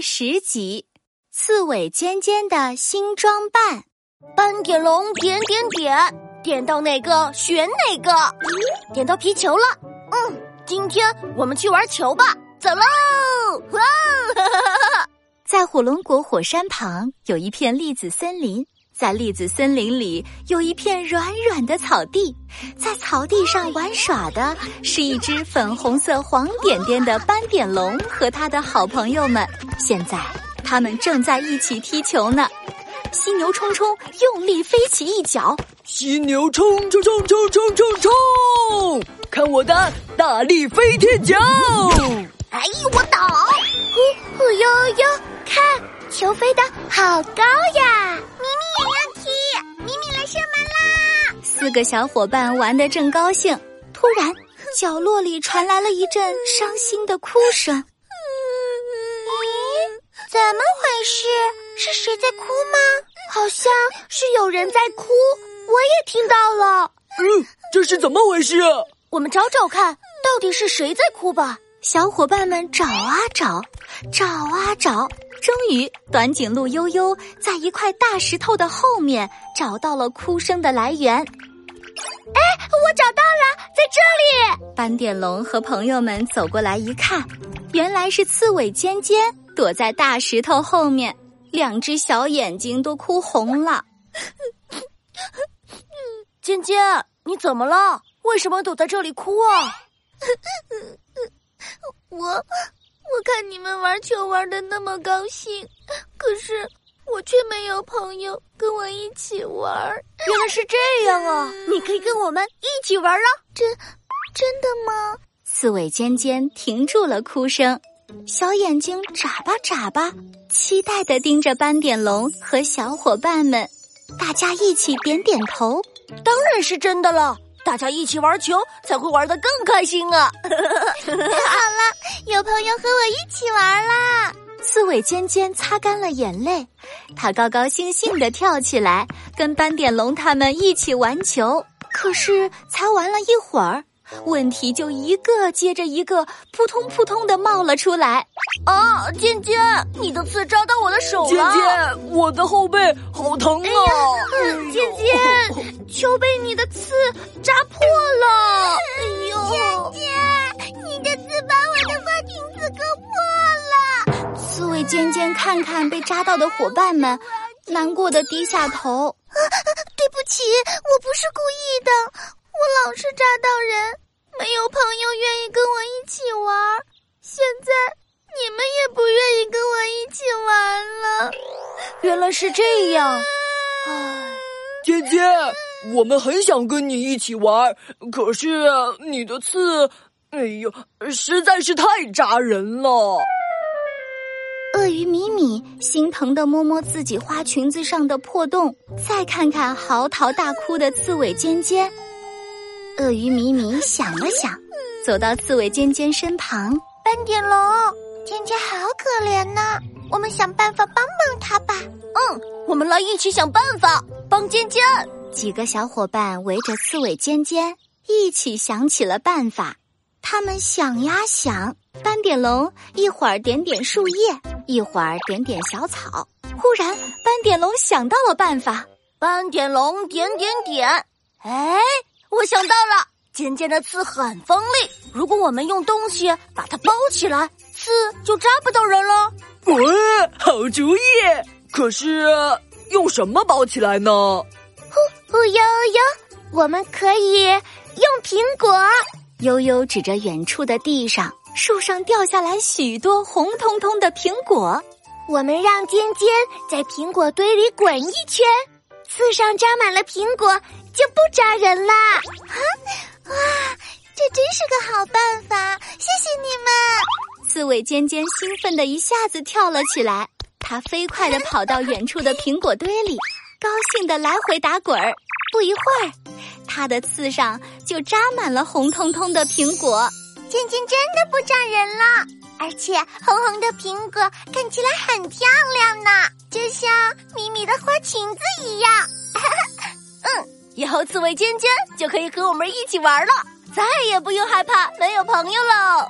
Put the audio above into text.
十集：刺猬尖尖的新装扮。斑点龙点点点，点到哪个选哪个。点到皮球了，嗯，今天我们去玩球吧，走喽！哇！在火龙果火山旁有一片栗子森林。在栗子森林里有一片软软的草地，在草地上玩耍的是一只粉红色黄点点的斑点龙和他的好朋友们。现在他们正在一起踢球呢。犀牛冲冲用力飞起一脚，犀牛冲冲冲冲冲冲冲！看我的大力飞天脚！哎呦，我倒！呼呼悠悠，看球飞得好高呀！四个小伙伴玩得正高兴，突然角落里传来了一阵伤心的哭声。咦，怎么回事？是谁在哭吗？好像是有人在哭，我也听到了。嗯，这是怎么回事？啊我们找找看，到底是谁在哭吧。小伙伴们找啊找，找啊找，终于短颈鹿悠悠在一块大石头的后面找到了哭声的来源。哎，我找到了，在这里！斑点龙和朋友们走过来一看，原来是刺猬尖尖躲在大石头后面，两只小眼睛都哭红了。尖尖，你怎么了？为什么躲在这里哭啊？我我看你们玩球玩的那么高兴，可是。我却没有朋友跟我一起玩原来是这样啊！你可以跟我们一起玩了。真真的吗？刺猬尖尖停住了哭声，小眼睛眨巴眨巴，期待的盯着斑点龙和小伙伴们。大家一起点点头，当然是真的了。大家一起玩球才会玩的更开心啊！太 好了，有朋友和我一起玩啦！刺猬尖尖擦干了眼泪，他高高兴兴地跳起来，跟斑点龙他们一起玩球。可是才玩了一会儿，问题就一个接着一个，扑通扑通的冒了出来。啊，尖尖，你的刺扎到我的手了！尖尖，我的后背好疼啊！尖尖，球被你的刺扎破了！尖尖看看被扎到的伙伴们，难过的低下头。对不起，我不是故意的，我老是扎到人，没有朋友愿意跟我一起玩。现在你们也不愿意跟我一起玩了。原来是这样。唉，尖尖，我们很想跟你一起玩，可是你的刺，哎呦，实在是太扎人了。鳄鱼米米心疼的摸摸自己花裙子上的破洞，再看看嚎啕大哭的刺猬尖尖。鳄鱼米米想了想，走到刺猬尖尖身旁：“斑点龙，尖尖好可怜呐，我们想办法帮帮他吧。”“嗯，我们来一起想办法帮尖尖。”几个小伙伴围着刺猬尖尖，一起想起了办法。他们想呀想，斑点龙一会儿点点树叶。一会儿点点小草，忽然斑点龙想到了办法。斑点龙点点点，哎，我想到了，尖尖的刺很锋利，如果我们用东西把它包起来，刺就扎不到人了。哦，好主意！可是用什么包起来呢？呼呼悠悠，我们可以用苹果。悠悠指着远处的地上。树上掉下来许多红彤彤的苹果，我们让尖尖在苹果堆里滚一圈，刺上扎满了苹果就不扎人啦！啊 哇，这真是个好办法！谢谢你们！刺猬尖尖兴奋的一下子跳了起来，它飞快的跑到远处的苹果堆里，高兴的来回打滚儿。不一会儿，它的刺上就扎满了红彤彤的苹果。尖尖真的不长人了，而且红红的苹果看起来很漂亮呢，就像米米的花裙子一样。嗯，以后刺猬尖尖就可以和我们一起玩了，再也不用害怕没有朋友喽。